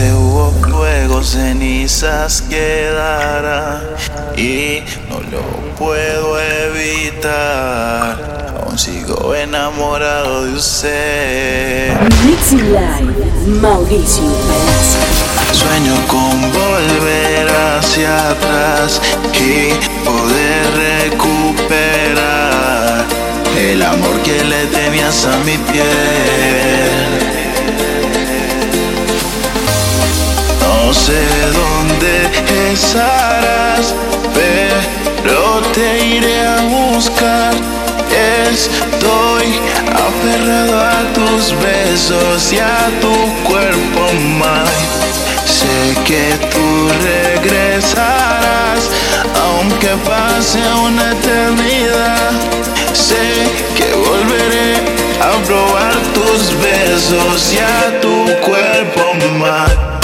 Donde hubo fuego, cenizas quedará y no lo puedo evitar. Aún sigo enamorado de usted. Mixing Live, Mauricio Palacio. Sueño con volver hacia atrás y poder recuperar el amor que le tenías a mi piel. No sé dónde estarás, pero te iré a buscar. Estoy aferrado a tus besos y a tu cuerpo, más. Sé que tú regresarás, aunque pase una eternidad. Sé que volveré a probar tus besos y a tu cuerpo, más.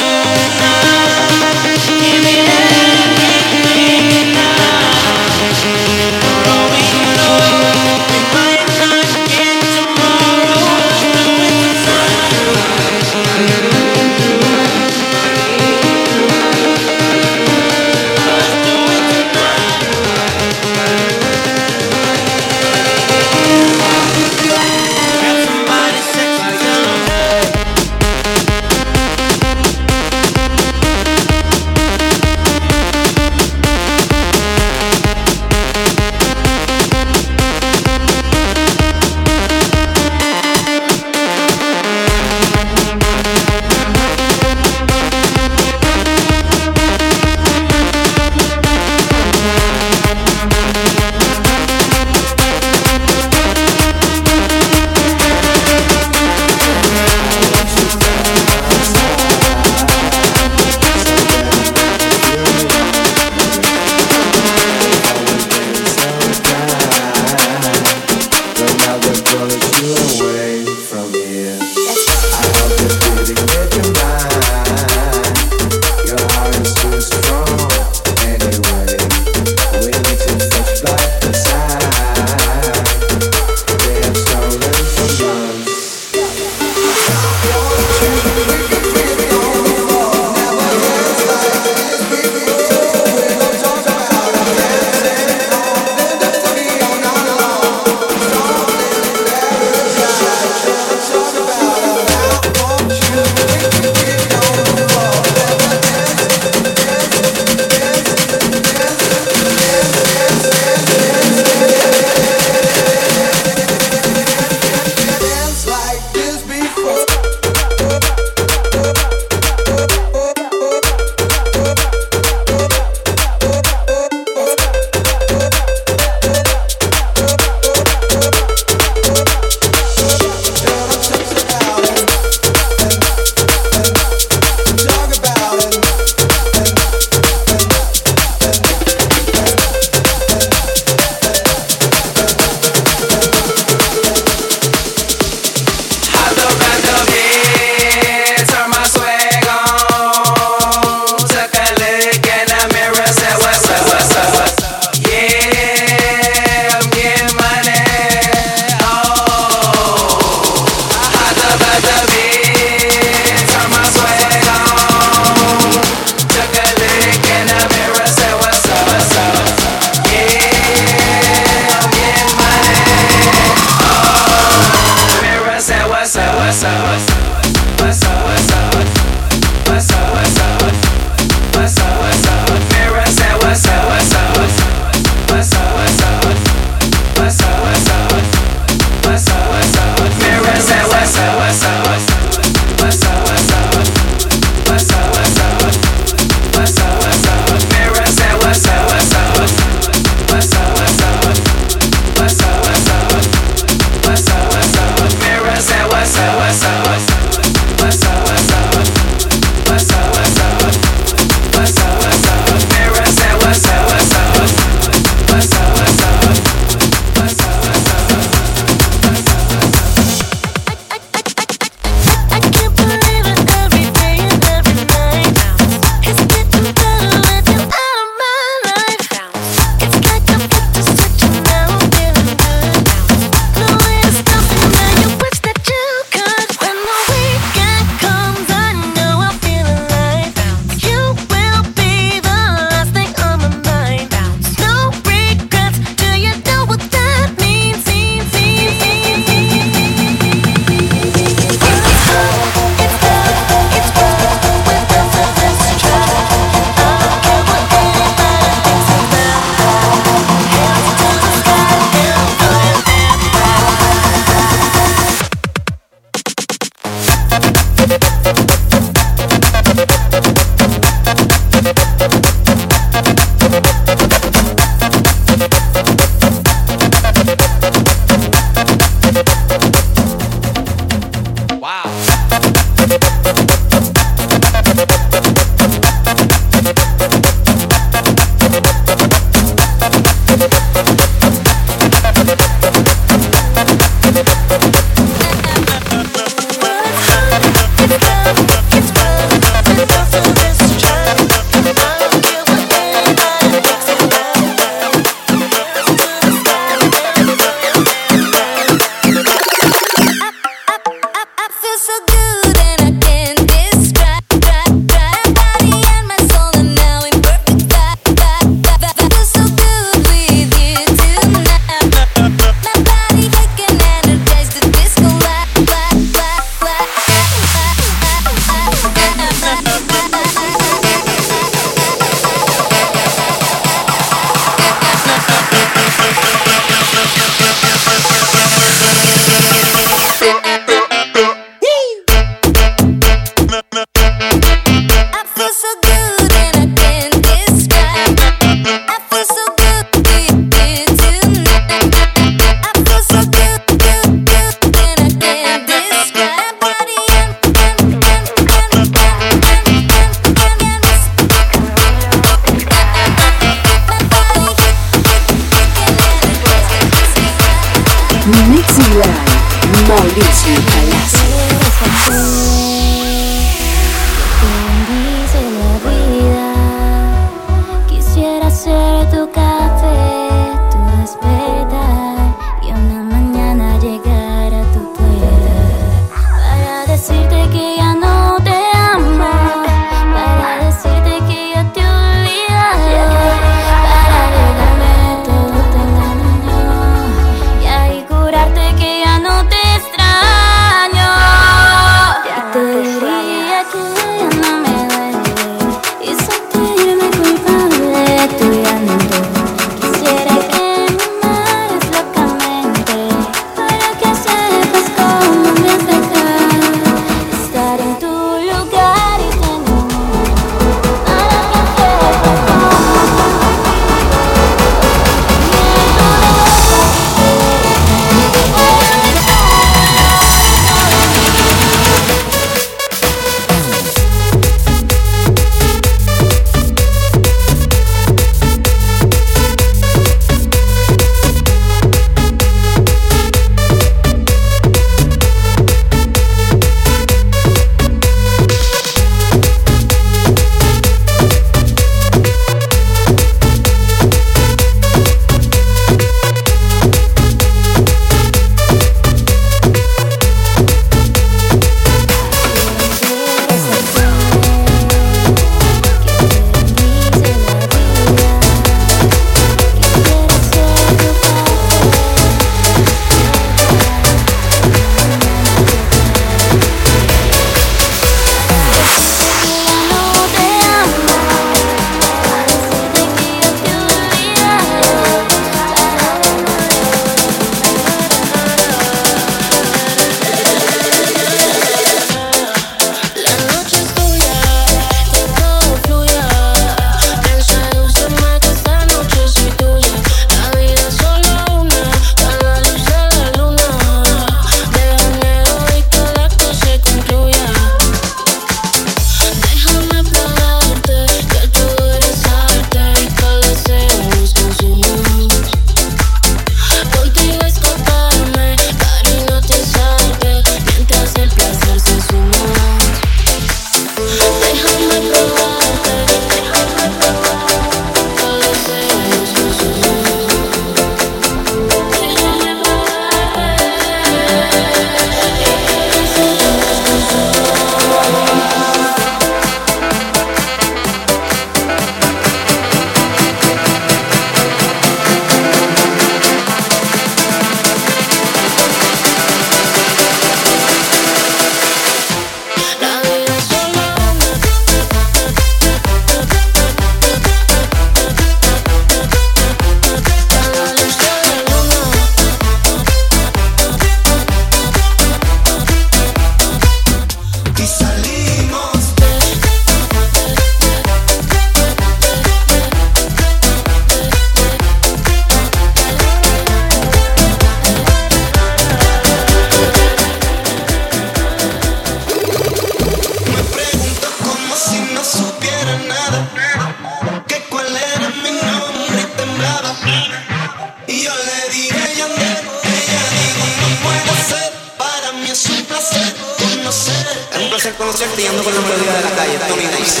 concierto y ando con la melodía de la calle, Tommy Nice.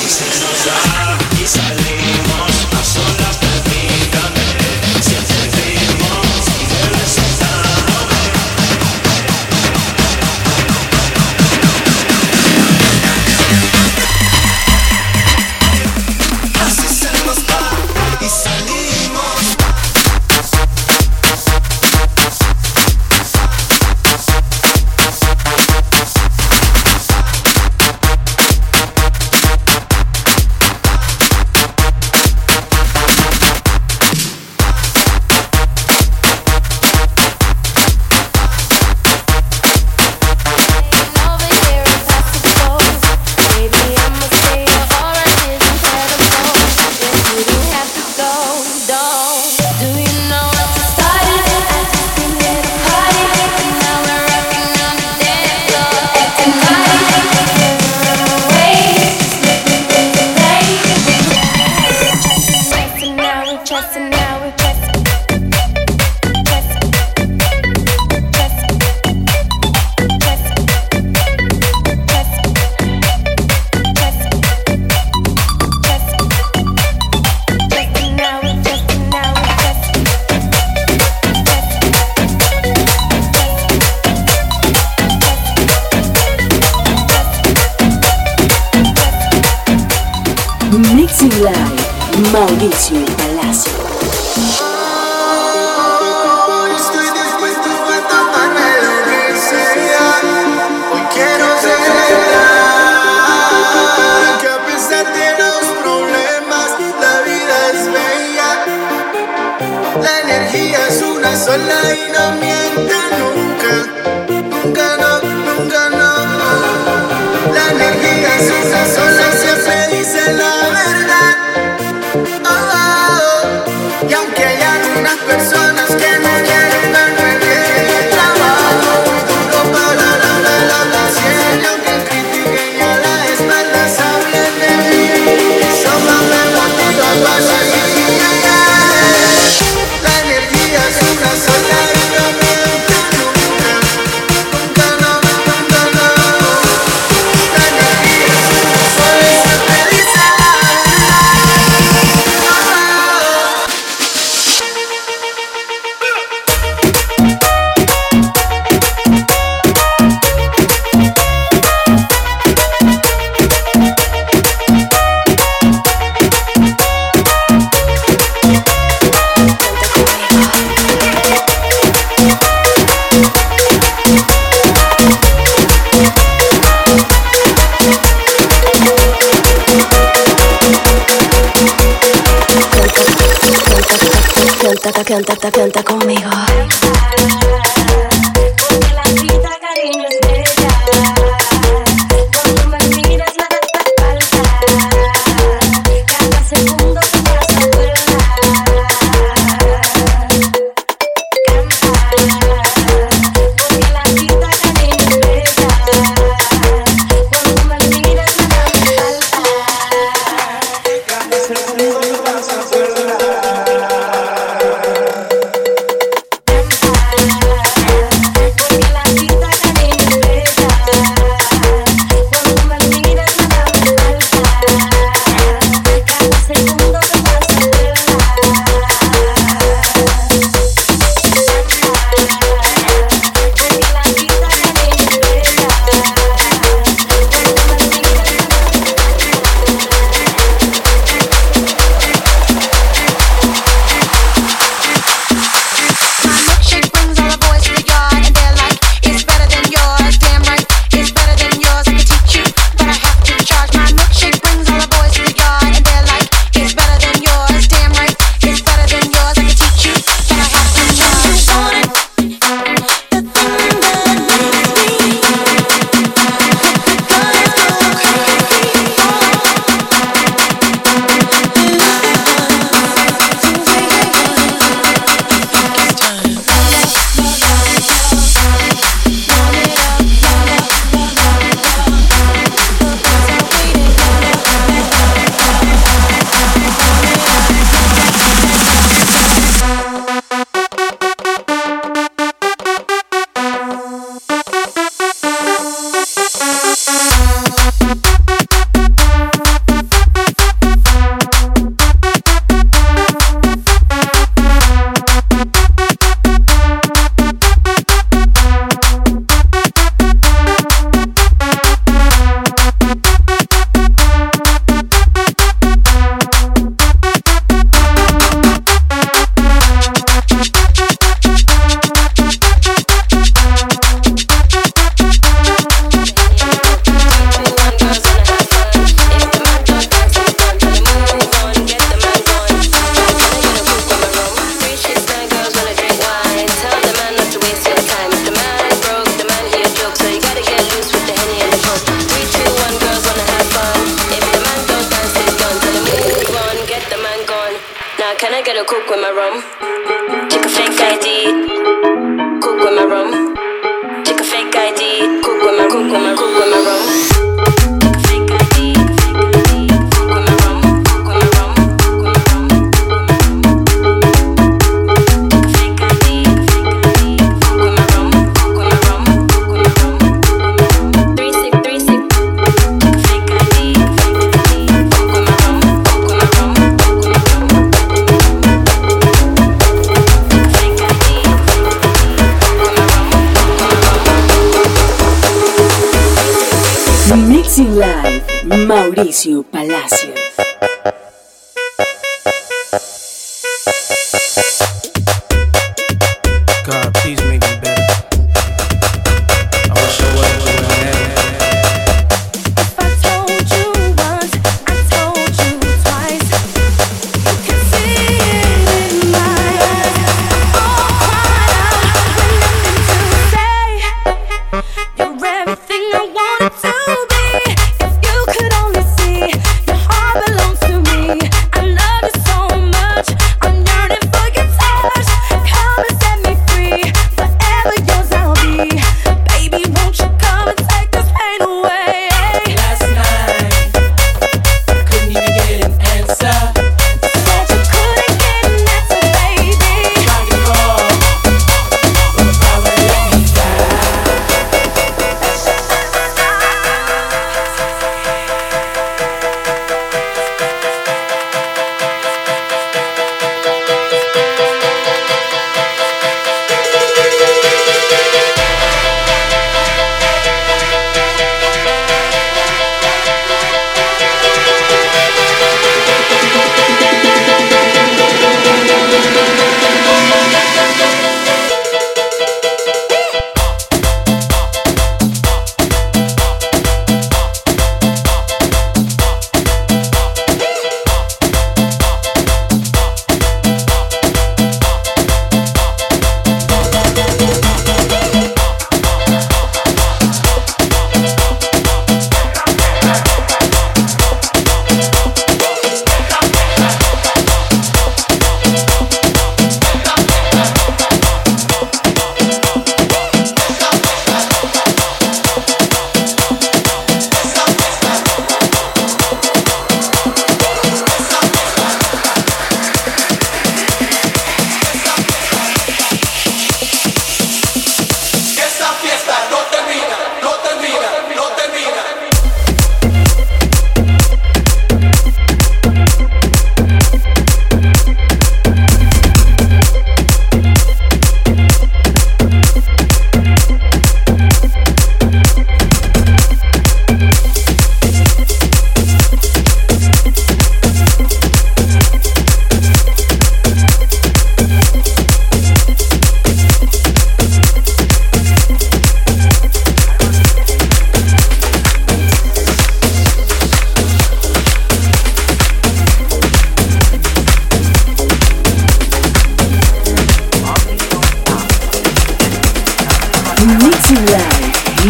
With my rum. Mauricio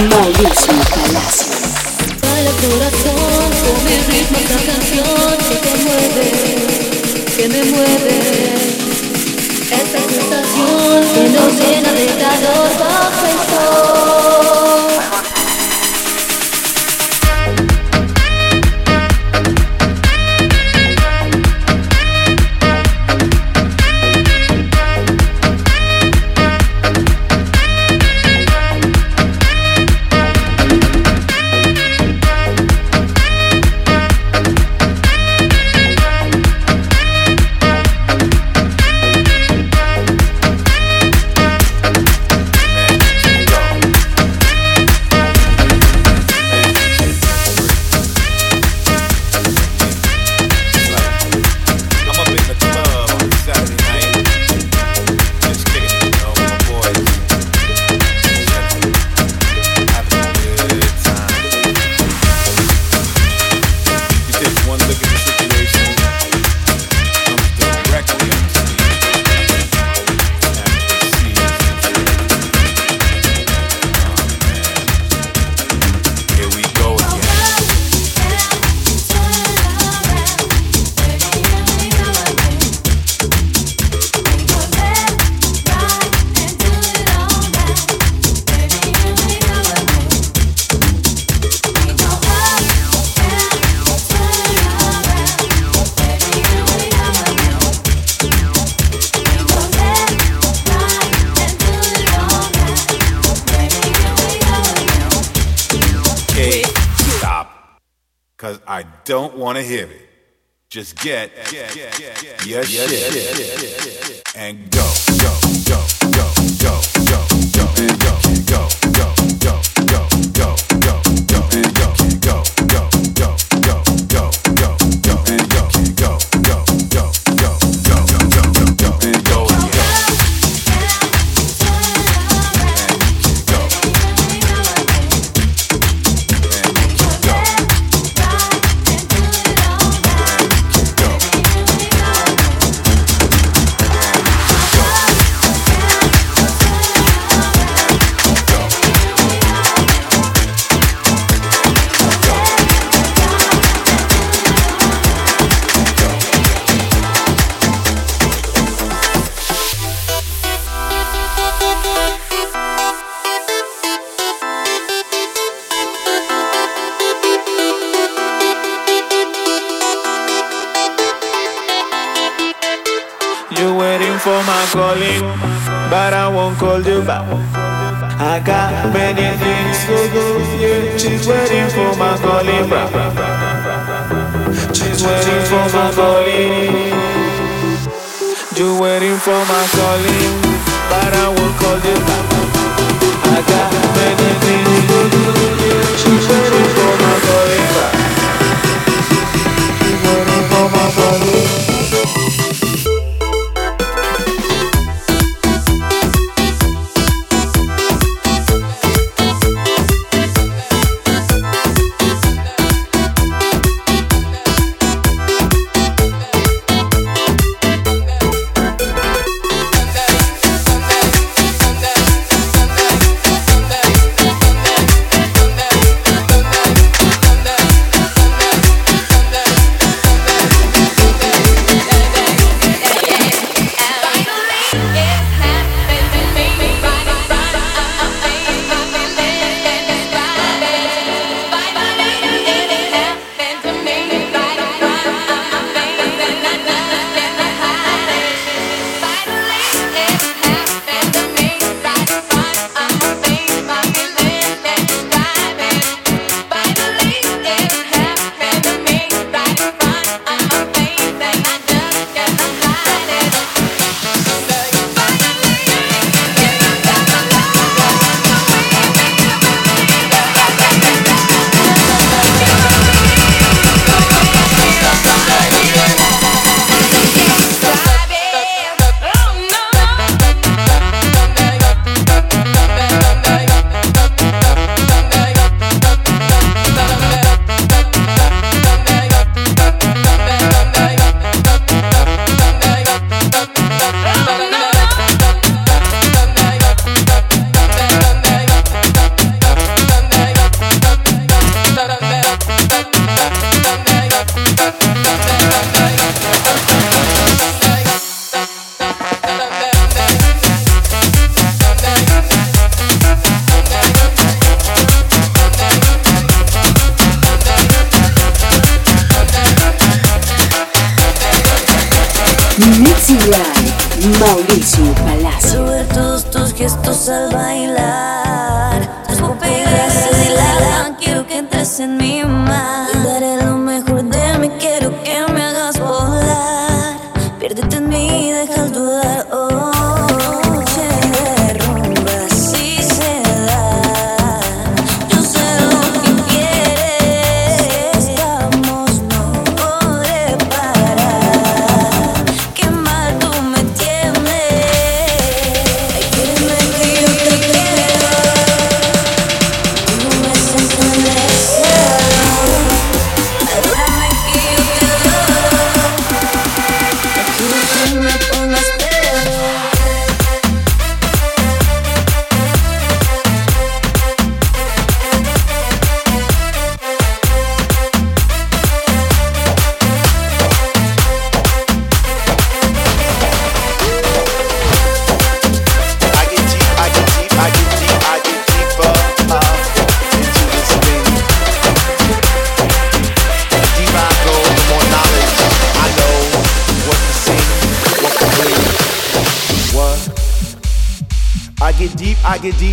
Mauricio Palacio. Baila corazón, con mi ritmo esta canción que te mueve, que me mueve. Esta sensación que nos llena de calor. hear me. Just get, get, get, get, get your shit and go, go, go.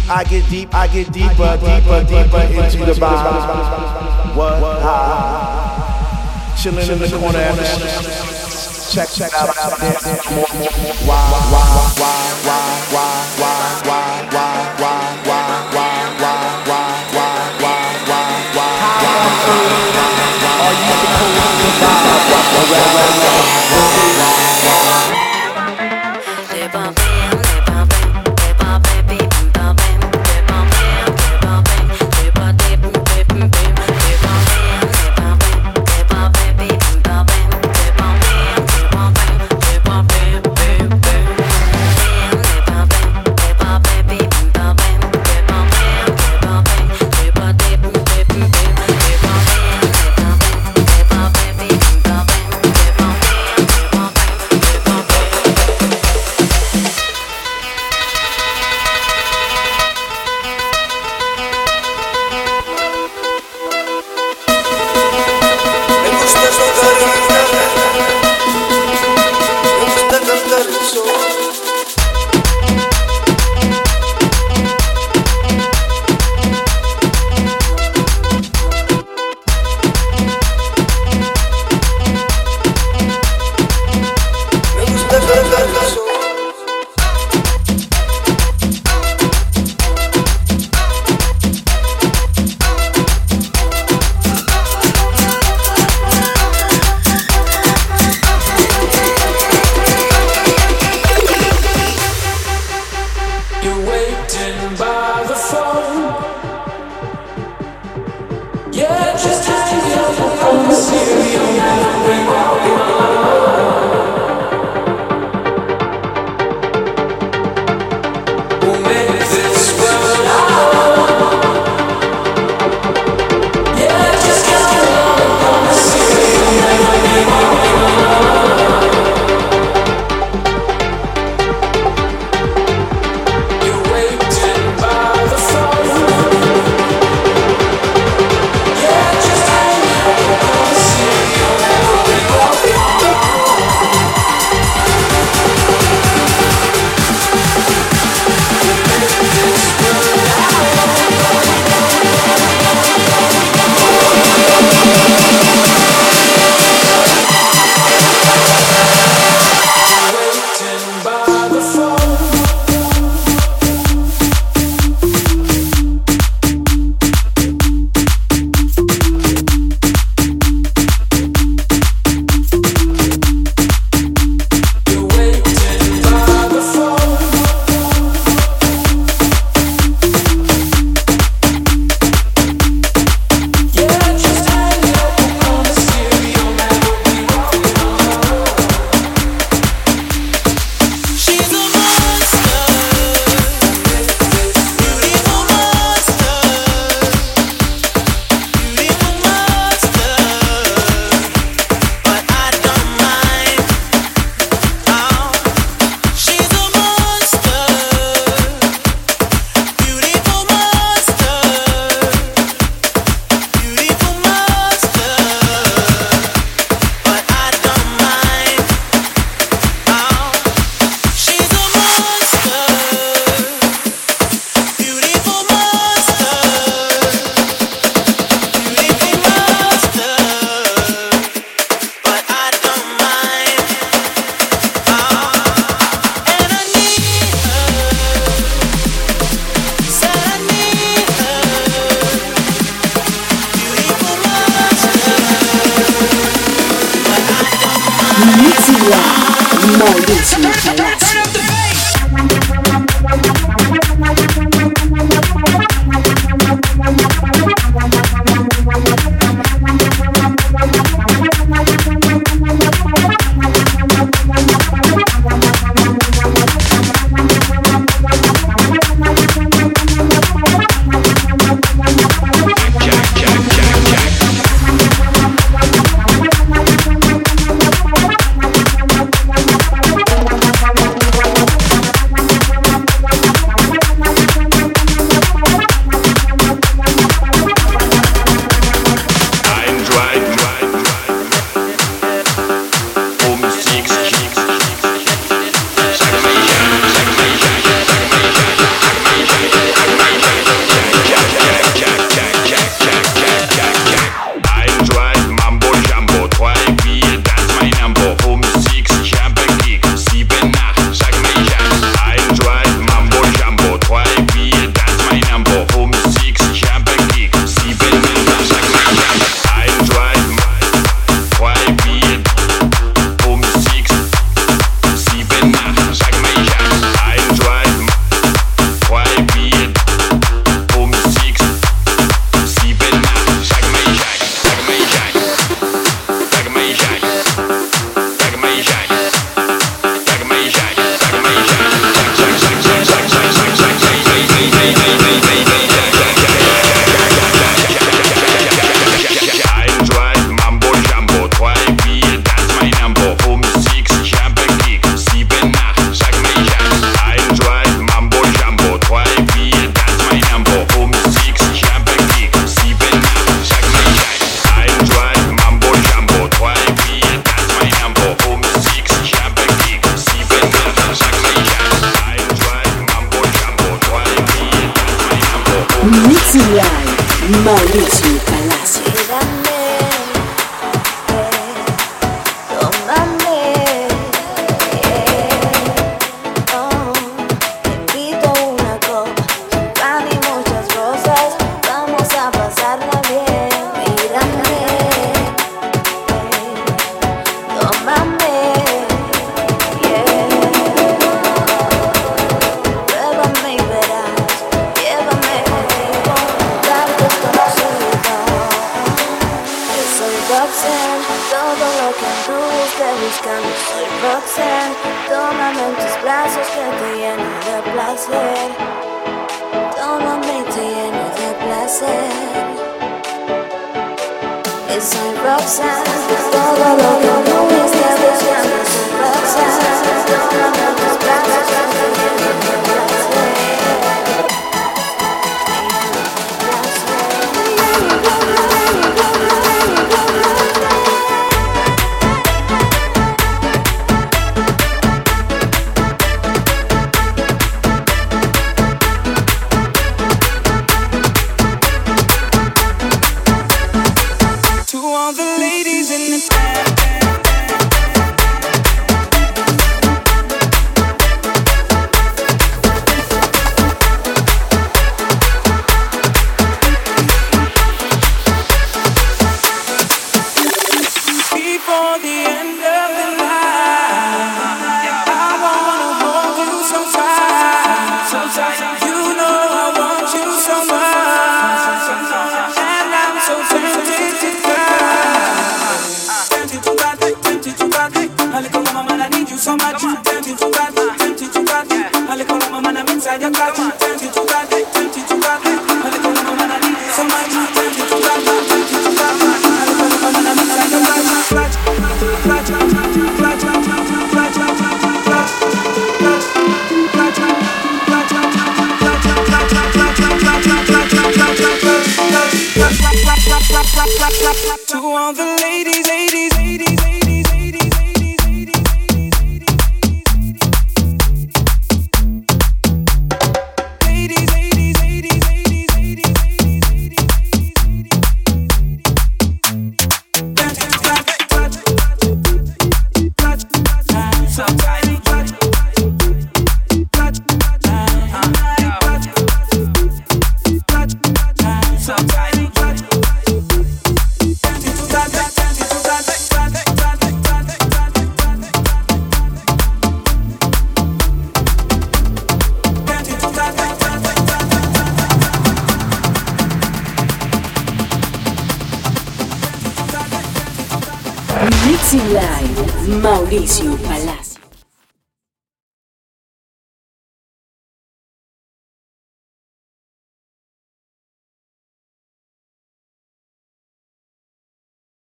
I get deep, I get deeper, deeper, deeper into the vibe. What? Chilling in the corner. Check, check out, out, out, out, more, more, more. Why, why, why, why, why, why, why, why, why, why, why, why, why, why, why, why, why. How are you supposed to vibe? Live on. my Mauricio. To all the ladies,